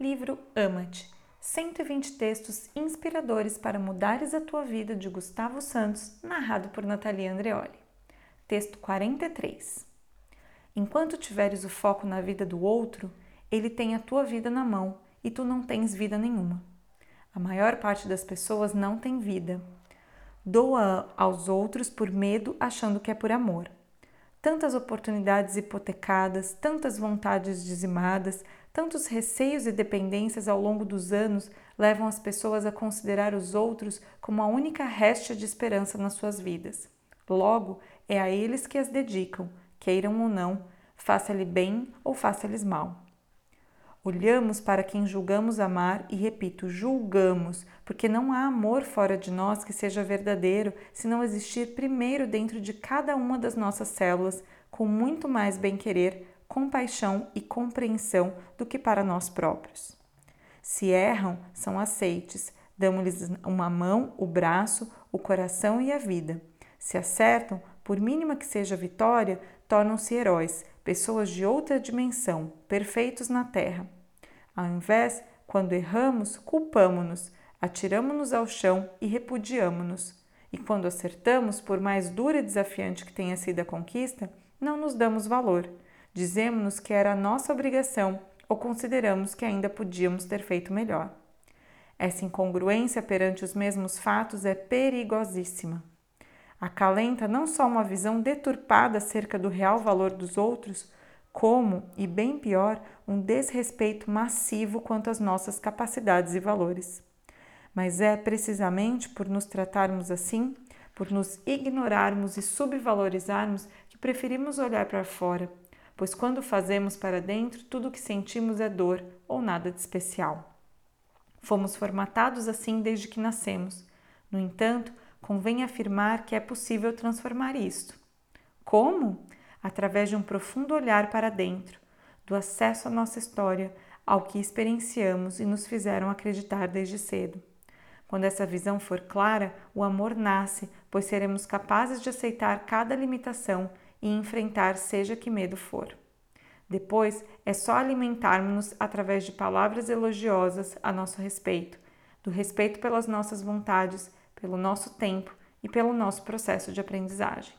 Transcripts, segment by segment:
Livro Ama-te 120 textos inspiradores para mudares a tua vida de Gustavo Santos, narrado por Natalia Andreoli. Texto 43. Enquanto tiveres o foco na vida do outro, ele tem a tua vida na mão e tu não tens vida nenhuma. A maior parte das pessoas não tem vida. Doa aos outros por medo, achando que é por amor tantas oportunidades hipotecadas, tantas vontades dizimadas, tantos receios e dependências ao longo dos anos levam as pessoas a considerar os outros como a única réstia de esperança nas suas vidas. Logo, é a eles que as dedicam, queiram ou não, faça-lhe bem ou faça-lhes mal. Olhamos para quem julgamos amar e, repito, julgamos, porque não há amor fora de nós que seja verdadeiro se não existir primeiro dentro de cada uma das nossas células, com muito mais bem-querer, compaixão e compreensão do que para nós próprios. Se erram, são aceites, damos-lhes uma mão, o braço, o coração e a vida. Se acertam, por mínima que seja a vitória, tornam-se heróis, pessoas de outra dimensão, perfeitos na terra. Ao invés, quando erramos, culpamo-nos, atiramo-nos ao chão e repudiamo-nos. E quando acertamos, por mais dura e desafiante que tenha sido a conquista, não nos damos valor. Dizemos-nos que era nossa obrigação ou consideramos que ainda podíamos ter feito melhor. Essa incongruência perante os mesmos fatos é perigosíssima acalenta não só uma visão deturpada acerca do real valor dos outros, como, e bem pior, um desrespeito massivo quanto às nossas capacidades e valores. Mas é precisamente por nos tratarmos assim, por nos ignorarmos e subvalorizarmos, que preferimos olhar para fora, pois quando fazemos para dentro, tudo o que sentimos é dor ou nada de especial. Fomos formatados assim desde que nascemos. No entanto, convém afirmar que é possível transformar isto. Como? Através de um profundo olhar para dentro, do acesso à nossa história, ao que experienciamos e nos fizeram acreditar desde cedo. Quando essa visão for clara, o amor nasce, pois seremos capazes de aceitar cada limitação e enfrentar seja que medo for. Depois é só alimentarmos-nos através de palavras elogiosas a nosso respeito, do respeito pelas nossas vontades pelo nosso tempo e pelo nosso processo de aprendizagem.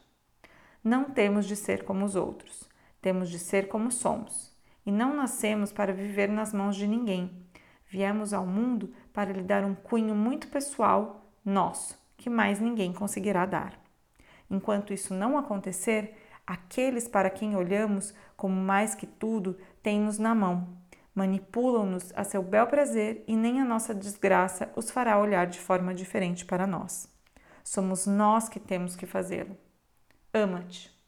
Não temos de ser como os outros, temos de ser como somos. E não nascemos para viver nas mãos de ninguém. Viemos ao mundo para lhe dar um cunho muito pessoal, nosso, que mais ninguém conseguirá dar. Enquanto isso não acontecer, aqueles para quem olhamos como mais que tudo têm-nos na mão, manipulam-nos a seu bel prazer e nem a nossa desgraça os fará olhar de forma diferente para nós. Somos nós que temos que fazê-lo. Ama-te.